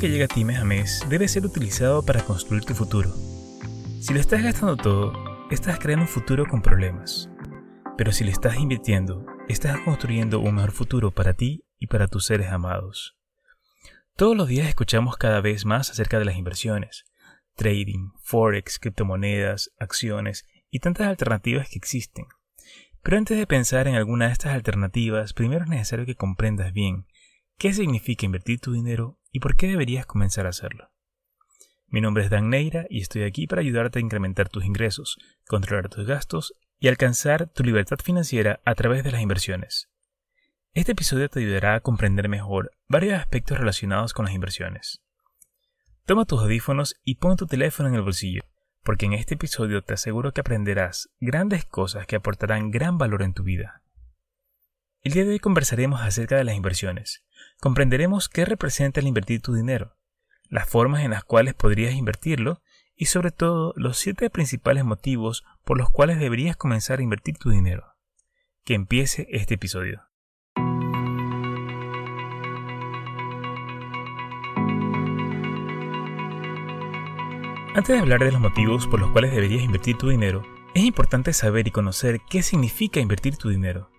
Que llega a ti mes a mes debe ser utilizado para construir tu futuro. Si lo estás gastando todo, estás creando un futuro con problemas. Pero si le estás invirtiendo, estás construyendo un mejor futuro para ti y para tus seres amados. Todos los días escuchamos cada vez más acerca de las inversiones, trading, forex, criptomonedas, acciones y tantas alternativas que existen. Pero antes de pensar en alguna de estas alternativas, primero es necesario que comprendas bien qué significa invertir tu dinero y por qué deberías comenzar a hacerlo. Mi nombre es Dan Neira y estoy aquí para ayudarte a incrementar tus ingresos, controlar tus gastos y alcanzar tu libertad financiera a través de las inversiones. Este episodio te ayudará a comprender mejor varios aspectos relacionados con las inversiones. Toma tus audífonos y pon tu teléfono en el bolsillo, porque en este episodio te aseguro que aprenderás grandes cosas que aportarán gran valor en tu vida. El día de hoy conversaremos acerca de las inversiones. Comprenderemos qué representa el invertir tu dinero, las formas en las cuales podrías invertirlo y sobre todo los siete principales motivos por los cuales deberías comenzar a invertir tu dinero. Que empiece este episodio. Antes de hablar de los motivos por los cuales deberías invertir tu dinero, es importante saber y conocer qué significa invertir tu dinero.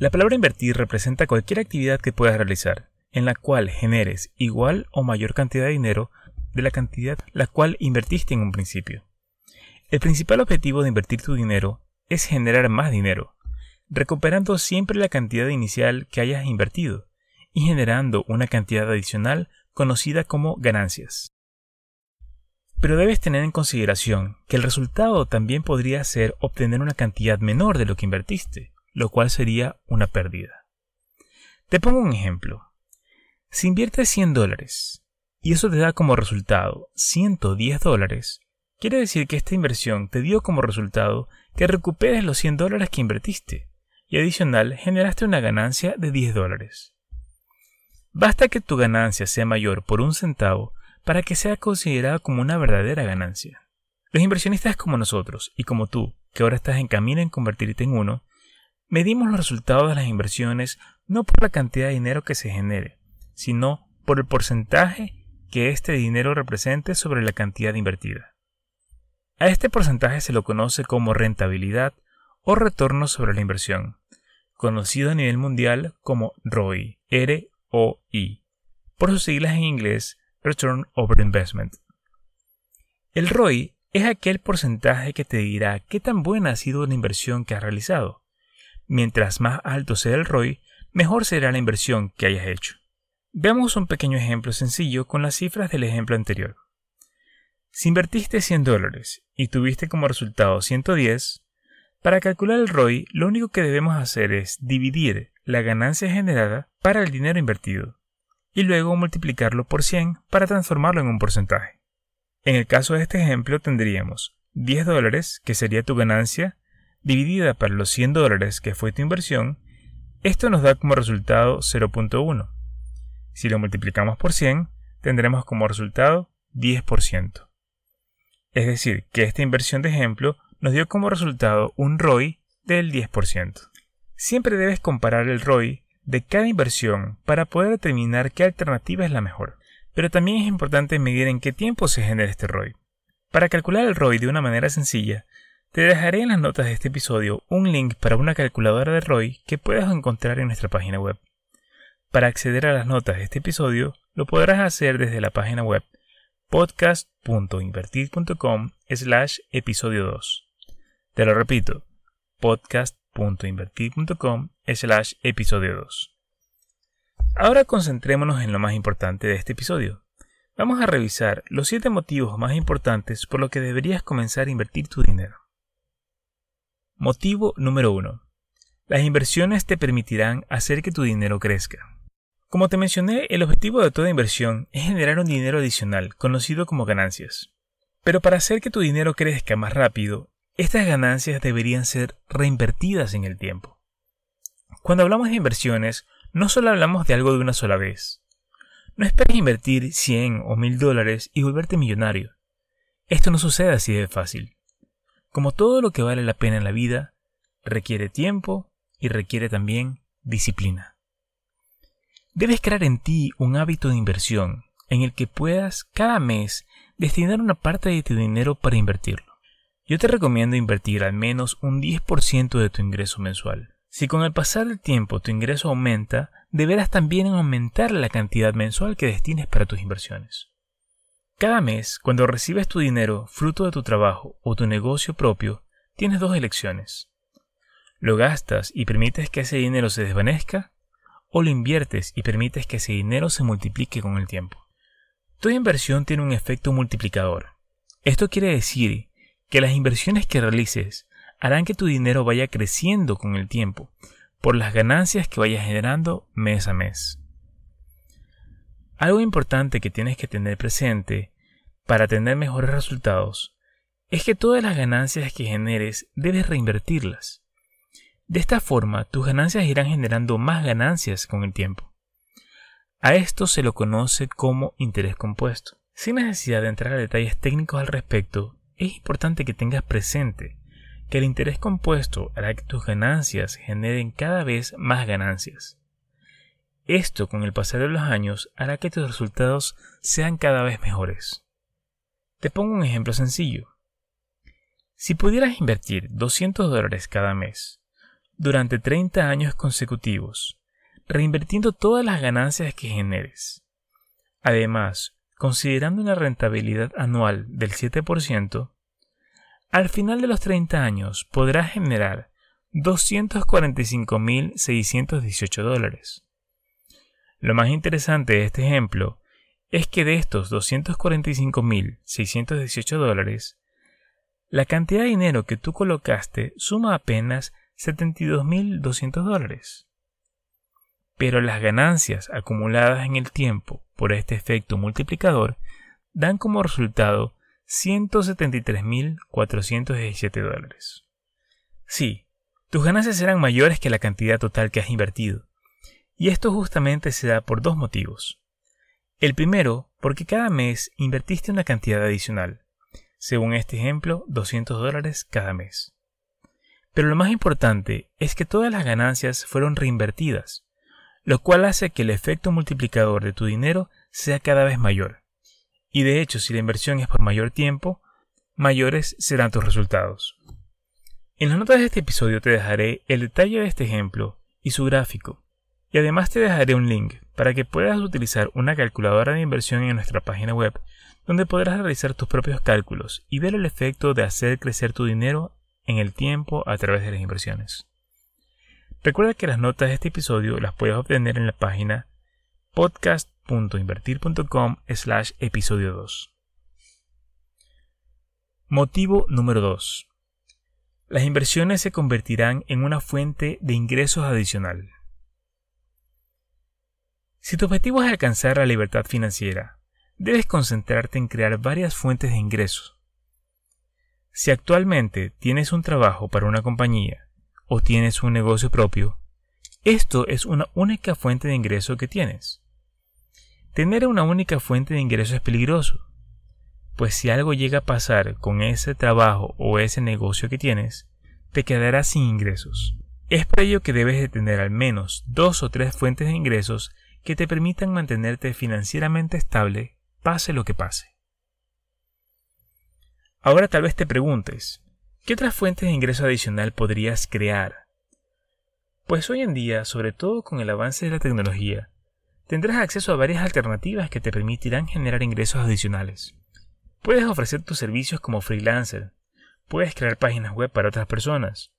La palabra invertir representa cualquier actividad que puedas realizar, en la cual generes igual o mayor cantidad de dinero de la cantidad la cual invertiste en un principio. El principal objetivo de invertir tu dinero es generar más dinero, recuperando siempre la cantidad inicial que hayas invertido y generando una cantidad adicional conocida como ganancias. Pero debes tener en consideración que el resultado también podría ser obtener una cantidad menor de lo que invertiste, lo cual sería una pérdida. Te pongo un ejemplo. Si inviertes 100 dólares y eso te da como resultado 110 dólares, quiere decir que esta inversión te dio como resultado que recuperes los 100 dólares que invertiste y adicional generaste una ganancia de 10 dólares. Basta que tu ganancia sea mayor por un centavo para que sea considerada como una verdadera ganancia. Los inversionistas como nosotros y como tú, que ahora estás en camino en convertirte en uno, medimos los resultados de las inversiones no por la cantidad de dinero que se genere, sino por el porcentaje que este dinero represente sobre la cantidad invertida. A este porcentaje se lo conoce como rentabilidad o retorno sobre la inversión, conocido a nivel mundial como ROI, R-O-I, por sus siglas en inglés Return Over Investment. El ROI es aquel porcentaje que te dirá qué tan buena ha sido la inversión que has realizado. Mientras más alto sea el ROI, mejor será la inversión que hayas hecho. Veamos un pequeño ejemplo sencillo con las cifras del ejemplo anterior. Si invertiste 100 dólares y tuviste como resultado 110, para calcular el ROI lo único que debemos hacer es dividir la ganancia generada para el dinero invertido y luego multiplicarlo por 100 para transformarlo en un porcentaje. En el caso de este ejemplo tendríamos 10 dólares, que sería tu ganancia, dividida para los 100 dólares que fue tu inversión, esto nos da como resultado 0.1. Si lo multiplicamos por 100, tendremos como resultado 10%. Es decir, que esta inversión de ejemplo nos dio como resultado un ROI del 10%. Siempre debes comparar el ROI de cada inversión para poder determinar qué alternativa es la mejor. Pero también es importante medir en qué tiempo se genera este ROI. Para calcular el ROI de una manera sencilla, te dejaré en las notas de este episodio un link para una calculadora de ROI que puedes encontrar en nuestra página web. Para acceder a las notas de este episodio, lo podrás hacer desde la página web podcast.invertir.com slash episodio 2. Te lo repito, podcast.invertir.com slash episodio 2. Ahora concentrémonos en lo más importante de este episodio. Vamos a revisar los 7 motivos más importantes por los que deberías comenzar a invertir tu dinero. Motivo número 1. Las inversiones te permitirán hacer que tu dinero crezca. Como te mencioné, el objetivo de toda inversión es generar un dinero adicional, conocido como ganancias. Pero para hacer que tu dinero crezca más rápido, estas ganancias deberían ser reinvertidas en el tiempo. Cuando hablamos de inversiones, no solo hablamos de algo de una sola vez. No esperes invertir 100 o 1000 dólares y volverte millonario. Esto no sucede así de fácil. Como todo lo que vale la pena en la vida, requiere tiempo y requiere también disciplina. Debes crear en ti un hábito de inversión en el que puedas cada mes destinar una parte de tu dinero para invertirlo. Yo te recomiendo invertir al menos un 10% de tu ingreso mensual. Si con el pasar del tiempo tu ingreso aumenta, deberás también aumentar la cantidad mensual que destines para tus inversiones. Cada mes, cuando recibes tu dinero fruto de tu trabajo o tu negocio propio, tienes dos elecciones. Lo gastas y permites que ese dinero se desvanezca, o lo inviertes y permites que ese dinero se multiplique con el tiempo. Toda inversión tiene un efecto multiplicador. Esto quiere decir que las inversiones que realices harán que tu dinero vaya creciendo con el tiempo por las ganancias que vayas generando mes a mes. Algo importante que tienes que tener presente para tener mejores resultados es que todas las ganancias que generes debes reinvertirlas. De esta forma, tus ganancias irán generando más ganancias con el tiempo. A esto se lo conoce como interés compuesto. Sin necesidad de entrar a detalles técnicos al respecto, es importante que tengas presente que el interés compuesto hará que tus ganancias generen cada vez más ganancias. Esto con el pasar de los años hará que tus resultados sean cada vez mejores. Te pongo un ejemplo sencillo. Si pudieras invertir 200 dólares cada mes durante 30 años consecutivos, reinvirtiendo todas las ganancias que generes, además considerando una rentabilidad anual del 7%, al final de los 30 años podrás generar 245.618 dólares. Lo más interesante de este ejemplo es que de estos 245.618 dólares, la cantidad de dinero que tú colocaste suma apenas 72.200 dólares. Pero las ganancias acumuladas en el tiempo por este efecto multiplicador dan como resultado 173.417 dólares. Sí, tus ganancias serán mayores que la cantidad total que has invertido. Y esto justamente se da por dos motivos. El primero, porque cada mes invertiste una cantidad adicional. Según este ejemplo, 200 dólares cada mes. Pero lo más importante es que todas las ganancias fueron reinvertidas, lo cual hace que el efecto multiplicador de tu dinero sea cada vez mayor. Y de hecho, si la inversión es por mayor tiempo, mayores serán tus resultados. En las notas de este episodio te dejaré el detalle de este ejemplo y su gráfico, y además te dejaré un link para que puedas utilizar una calculadora de inversión en nuestra página web, donde podrás realizar tus propios cálculos y ver el efecto de hacer crecer tu dinero en el tiempo a través de las inversiones. Recuerda que las notas de este episodio las puedes obtener en la página podcast.invertir.com slash episodio 2. Motivo número 2. Las inversiones se convertirán en una fuente de ingresos adicional. Si tu objetivo es alcanzar la libertad financiera, debes concentrarte en crear varias fuentes de ingresos. Si actualmente tienes un trabajo para una compañía o tienes un negocio propio, esto es una única fuente de ingreso que tienes. Tener una única fuente de ingreso es peligroso, pues si algo llega a pasar con ese trabajo o ese negocio que tienes, te quedarás sin ingresos. Es por ello que debes de tener al menos dos o tres fuentes de ingresos que te permitan mantenerte financieramente estable, pase lo que pase. Ahora tal vez te preguntes, ¿qué otras fuentes de ingreso adicional podrías crear? Pues hoy en día, sobre todo con el avance de la tecnología, tendrás acceso a varias alternativas que te permitirán generar ingresos adicionales. Puedes ofrecer tus servicios como freelancer, puedes crear páginas web para otras personas,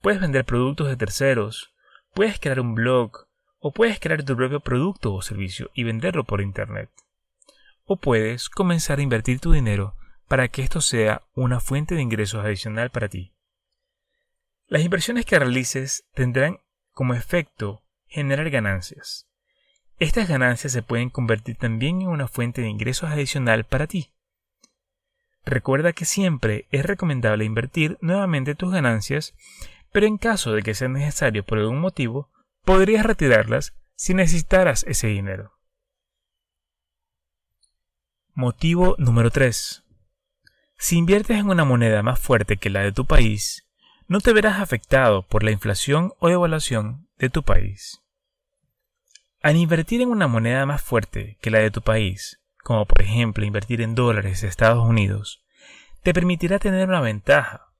puedes vender productos de terceros, puedes crear un blog, o puedes crear tu propio producto o servicio y venderlo por Internet. O puedes comenzar a invertir tu dinero para que esto sea una fuente de ingresos adicional para ti. Las inversiones que realices tendrán como efecto generar ganancias. Estas ganancias se pueden convertir también en una fuente de ingresos adicional para ti. Recuerda que siempre es recomendable invertir nuevamente tus ganancias, pero en caso de que sea necesario por algún motivo, podrías retirarlas si necesitaras ese dinero. Motivo número 3. Si inviertes en una moneda más fuerte que la de tu país, no te verás afectado por la inflación o devaluación de tu país. Al invertir en una moneda más fuerte que la de tu país, como por ejemplo invertir en dólares de Estados Unidos, te permitirá tener una ventaja,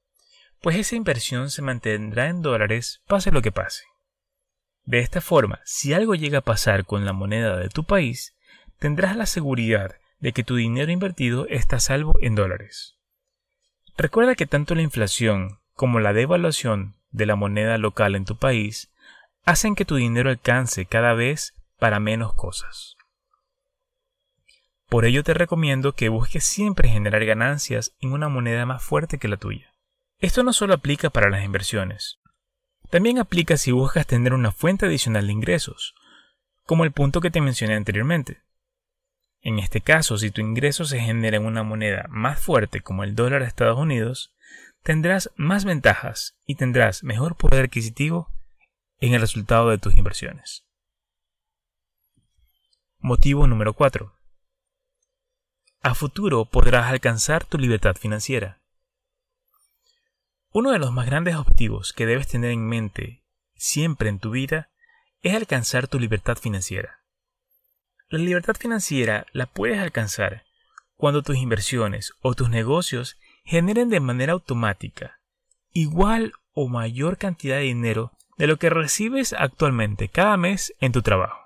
pues esa inversión se mantendrá en dólares pase lo que pase. De esta forma, si algo llega a pasar con la moneda de tu país, tendrás la seguridad de que tu dinero invertido está salvo en dólares. Recuerda que tanto la inflación como la devaluación de la moneda local en tu país hacen que tu dinero alcance cada vez para menos cosas. Por ello te recomiendo que busques siempre generar ganancias en una moneda más fuerte que la tuya. Esto no solo aplica para las inversiones, también aplica si buscas tener una fuente adicional de ingresos, como el punto que te mencioné anteriormente. En este caso, si tu ingreso se genera en una moneda más fuerte como el dólar de Estados Unidos, tendrás más ventajas y tendrás mejor poder adquisitivo en el resultado de tus inversiones. Motivo número 4. A futuro podrás alcanzar tu libertad financiera. Uno de los más grandes objetivos que debes tener en mente siempre en tu vida es alcanzar tu libertad financiera. La libertad financiera la puedes alcanzar cuando tus inversiones o tus negocios generen de manera automática igual o mayor cantidad de dinero de lo que recibes actualmente cada mes en tu trabajo.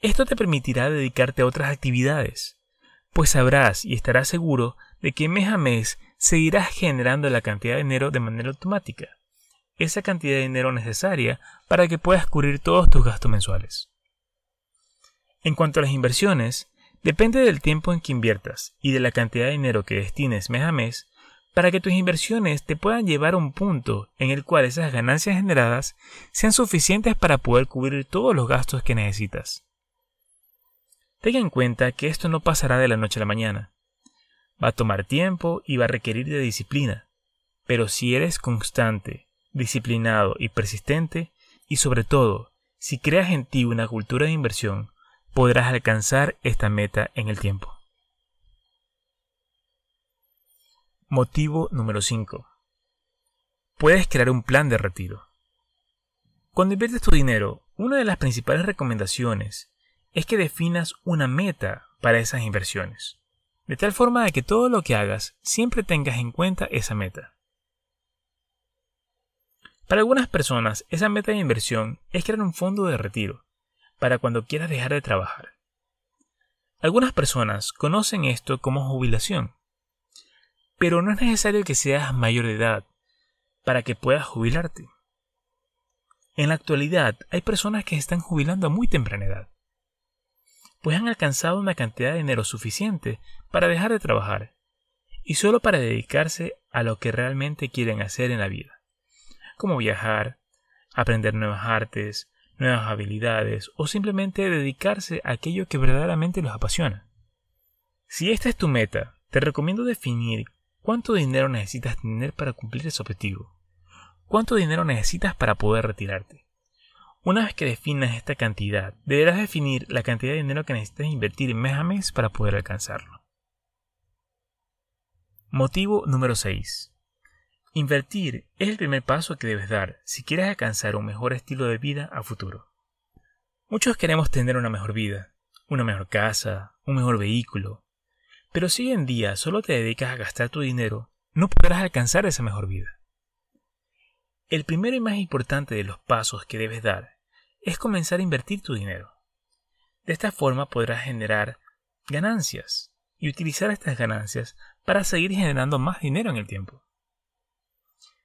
Esto te permitirá dedicarte a otras actividades, pues sabrás y estarás seguro de que mes a mes seguirás generando la cantidad de dinero de manera automática, esa cantidad de dinero necesaria para que puedas cubrir todos tus gastos mensuales. En cuanto a las inversiones, depende del tiempo en que inviertas y de la cantidad de dinero que destines mes a mes para que tus inversiones te puedan llevar a un punto en el cual esas ganancias generadas sean suficientes para poder cubrir todos los gastos que necesitas. Tenga en cuenta que esto no pasará de la noche a la mañana. Va a tomar tiempo y va a requerir de disciplina. Pero si eres constante, disciplinado y persistente, y sobre todo, si creas en ti una cultura de inversión, podrás alcanzar esta meta en el tiempo. Motivo número 5. Puedes crear un plan de retiro. Cuando inviertes tu dinero, una de las principales recomendaciones es que definas una meta para esas inversiones, de tal forma de que todo lo que hagas siempre tengas en cuenta esa meta. Para algunas personas, esa meta de inversión es crear un fondo de retiro, para cuando quieras dejar de trabajar. Algunas personas conocen esto como jubilación, pero no es necesario que seas mayor de edad para que puedas jubilarte. En la actualidad hay personas que se están jubilando a muy temprana edad pues han alcanzado una cantidad de dinero suficiente para dejar de trabajar y solo para dedicarse a lo que realmente quieren hacer en la vida, como viajar, aprender nuevas artes, nuevas habilidades o simplemente dedicarse a aquello que verdaderamente los apasiona. Si esta es tu meta, te recomiendo definir cuánto dinero necesitas tener para cumplir ese objetivo, cuánto dinero necesitas para poder retirarte. Una vez que definas esta cantidad, deberás definir la cantidad de dinero que necesitas invertir mes a mes para poder alcanzarlo. Motivo número 6. Invertir es el primer paso que debes dar si quieres alcanzar un mejor estilo de vida a futuro. Muchos queremos tener una mejor vida, una mejor casa, un mejor vehículo, pero si hoy en día solo te dedicas a gastar tu dinero, no podrás alcanzar esa mejor vida. El primero y más importante de los pasos que debes dar es comenzar a invertir tu dinero. De esta forma podrás generar ganancias y utilizar estas ganancias para seguir generando más dinero en el tiempo.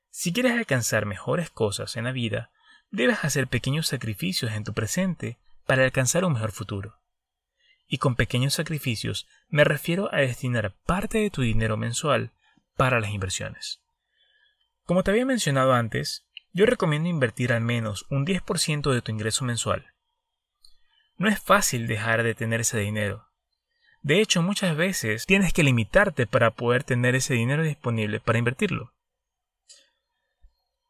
Si quieres alcanzar mejores cosas en la vida, debes hacer pequeños sacrificios en tu presente para alcanzar un mejor futuro. Y con pequeños sacrificios me refiero a destinar parte de tu dinero mensual para las inversiones. Como te había mencionado antes, yo recomiendo invertir al menos un 10% de tu ingreso mensual. No es fácil dejar de tener ese dinero. De hecho, muchas veces tienes que limitarte para poder tener ese dinero disponible para invertirlo.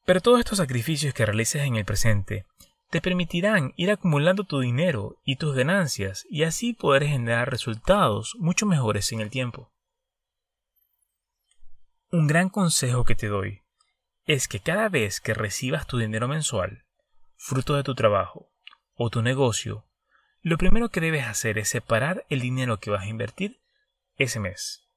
Pero todos estos sacrificios que realices en el presente te permitirán ir acumulando tu dinero y tus ganancias y así poder generar resultados mucho mejores en el tiempo. Un gran consejo que te doy es que cada vez que recibas tu dinero mensual, fruto de tu trabajo o tu negocio, lo primero que debes hacer es separar el dinero que vas a invertir ese mes.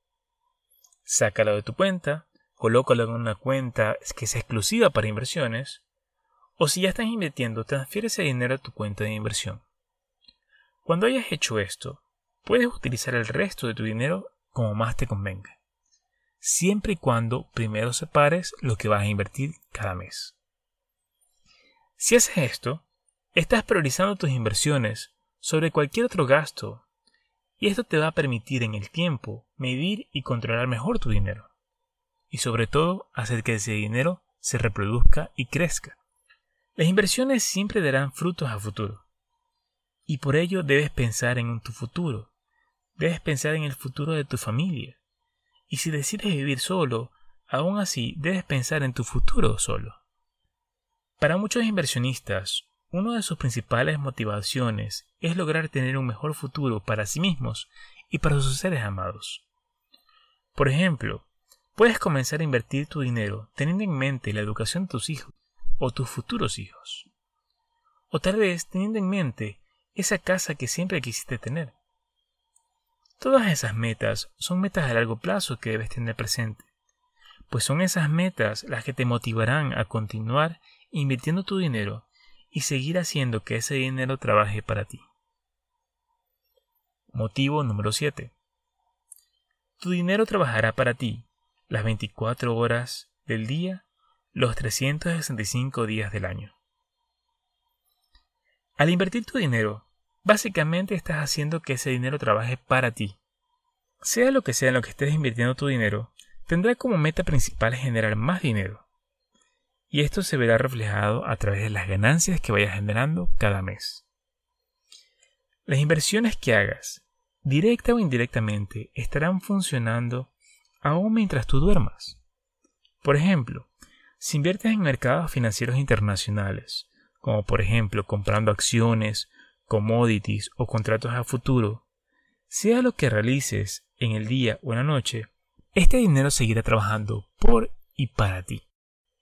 Sácalo de tu cuenta, colócalo en una cuenta que sea exclusiva para inversiones, o si ya estás invirtiendo, transfiere ese dinero a tu cuenta de inversión. Cuando hayas hecho esto, puedes utilizar el resto de tu dinero como más te convenga, siempre y cuando primero separes lo que vas a invertir cada mes. Si haces esto, estás priorizando tus inversiones sobre cualquier otro gasto y esto te va a permitir en el tiempo medir y controlar mejor tu dinero y sobre todo hacer que ese dinero se reproduzca y crezca. Las inversiones siempre darán frutos a futuro y por ello debes pensar en tu futuro, debes pensar en el futuro de tu familia y si decides vivir solo, aún así debes pensar en tu futuro solo. Para muchos inversionistas, una de sus principales motivaciones es lograr tener un mejor futuro para sí mismos y para sus seres amados. Por ejemplo, puedes comenzar a invertir tu dinero teniendo en mente la educación de tus hijos o tus futuros hijos. O tal vez teniendo en mente esa casa que siempre quisiste tener. Todas esas metas son metas a largo plazo que debes tener presente, pues son esas metas las que te motivarán a continuar invirtiendo tu dinero y seguir haciendo que ese dinero trabaje para ti. Motivo número 7. Tu dinero trabajará para ti las 24 horas del día, los 365 días del año. Al invertir tu dinero, básicamente estás haciendo que ese dinero trabaje para ti. Sea lo que sea en lo que estés invirtiendo tu dinero, tendrá como meta principal generar más dinero y esto se verá reflejado a través de las ganancias que vayas generando cada mes. Las inversiones que hagas, directa o indirectamente, estarán funcionando aún mientras tú duermas. Por ejemplo, si inviertes en mercados financieros internacionales, como por ejemplo comprando acciones, commodities o contratos a futuro, sea lo que realices en el día o en la noche, este dinero seguirá trabajando por y para ti.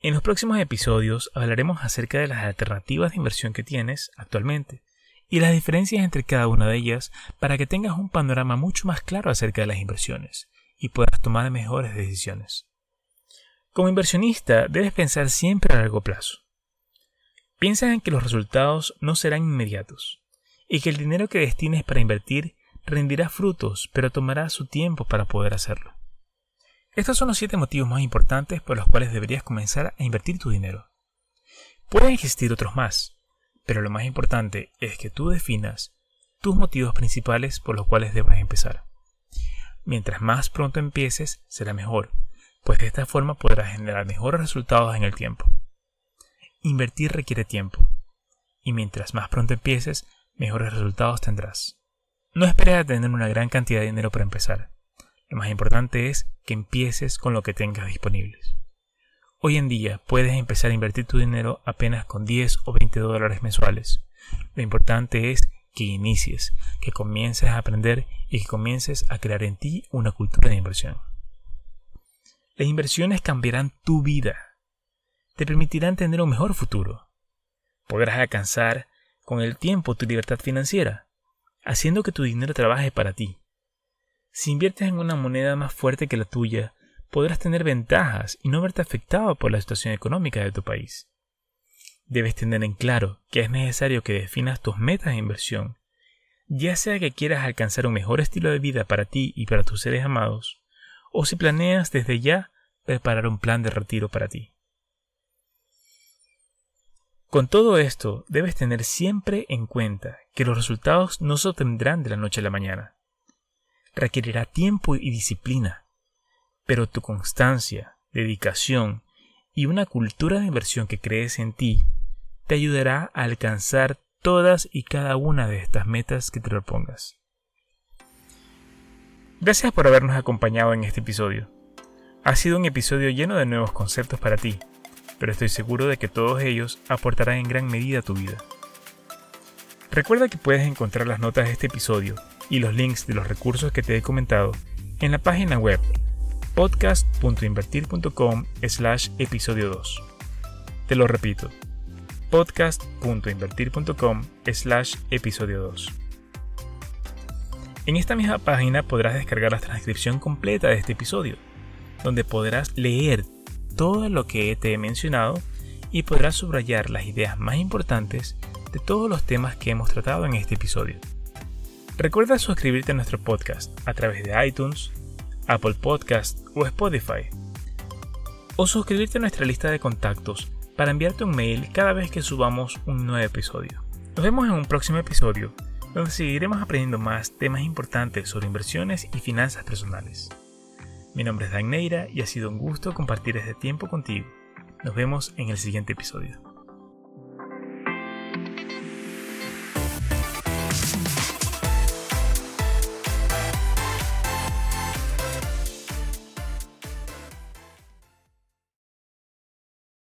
En los próximos episodios hablaremos acerca de las alternativas de inversión que tienes actualmente y las diferencias entre cada una de ellas para que tengas un panorama mucho más claro acerca de las inversiones y puedas tomar mejores decisiones. Como inversionista debes pensar siempre a largo plazo. Piensa en que los resultados no serán inmediatos y que el dinero que destines para invertir rendirá frutos pero tomará su tiempo para poder hacerlo. Estos son los 7 motivos más importantes por los cuales deberías comenzar a invertir tu dinero. Pueden existir otros más, pero lo más importante es que tú definas tus motivos principales por los cuales debas empezar. Mientras más pronto empieces, será mejor, pues de esta forma podrás generar mejores resultados en el tiempo. Invertir requiere tiempo, y mientras más pronto empieces, mejores resultados tendrás. No esperes a tener una gran cantidad de dinero para empezar. Lo más importante es que empieces con lo que tengas disponibles. Hoy en día puedes empezar a invertir tu dinero apenas con 10 o 20 dólares mensuales. Lo importante es que inicies, que comiences a aprender y que comiences a crear en ti una cultura de inversión. Las inversiones cambiarán tu vida. Te permitirán tener un mejor futuro. Podrás alcanzar con el tiempo tu libertad financiera, haciendo que tu dinero trabaje para ti si inviertes en una moneda más fuerte que la tuya, podrás tener ventajas y no verte afectado por la situación económica de tu país. Debes tener en claro que es necesario que definas tus metas de inversión, ya sea que quieras alcanzar un mejor estilo de vida para ti y para tus seres amados, o si planeas desde ya preparar un plan de retiro para ti. Con todo esto, debes tener siempre en cuenta que los resultados no se obtendrán de la noche a la mañana requerirá tiempo y disciplina, pero tu constancia, dedicación y una cultura de inversión que crees en ti te ayudará a alcanzar todas y cada una de estas metas que te propongas. Gracias por habernos acompañado en este episodio. Ha sido un episodio lleno de nuevos conceptos para ti, pero estoy seguro de que todos ellos aportarán en gran medida a tu vida. Recuerda que puedes encontrar las notas de este episodio y los links de los recursos que te he comentado en la página web podcast.invertir.com slash episodio 2. Te lo repito, podcast.invertir.com slash episodio 2. En esta misma página podrás descargar la transcripción completa de este episodio, donde podrás leer todo lo que te he mencionado y podrás subrayar las ideas más importantes de todos los temas que hemos tratado en este episodio. Recuerda suscribirte a nuestro podcast a través de iTunes, Apple Podcast o Spotify. O suscribirte a nuestra lista de contactos para enviarte un mail cada vez que subamos un nuevo episodio. Nos vemos en un próximo episodio donde seguiremos aprendiendo más temas importantes sobre inversiones y finanzas personales. Mi nombre es Dan Neira y ha sido un gusto compartir este tiempo contigo. Nos vemos en el siguiente episodio.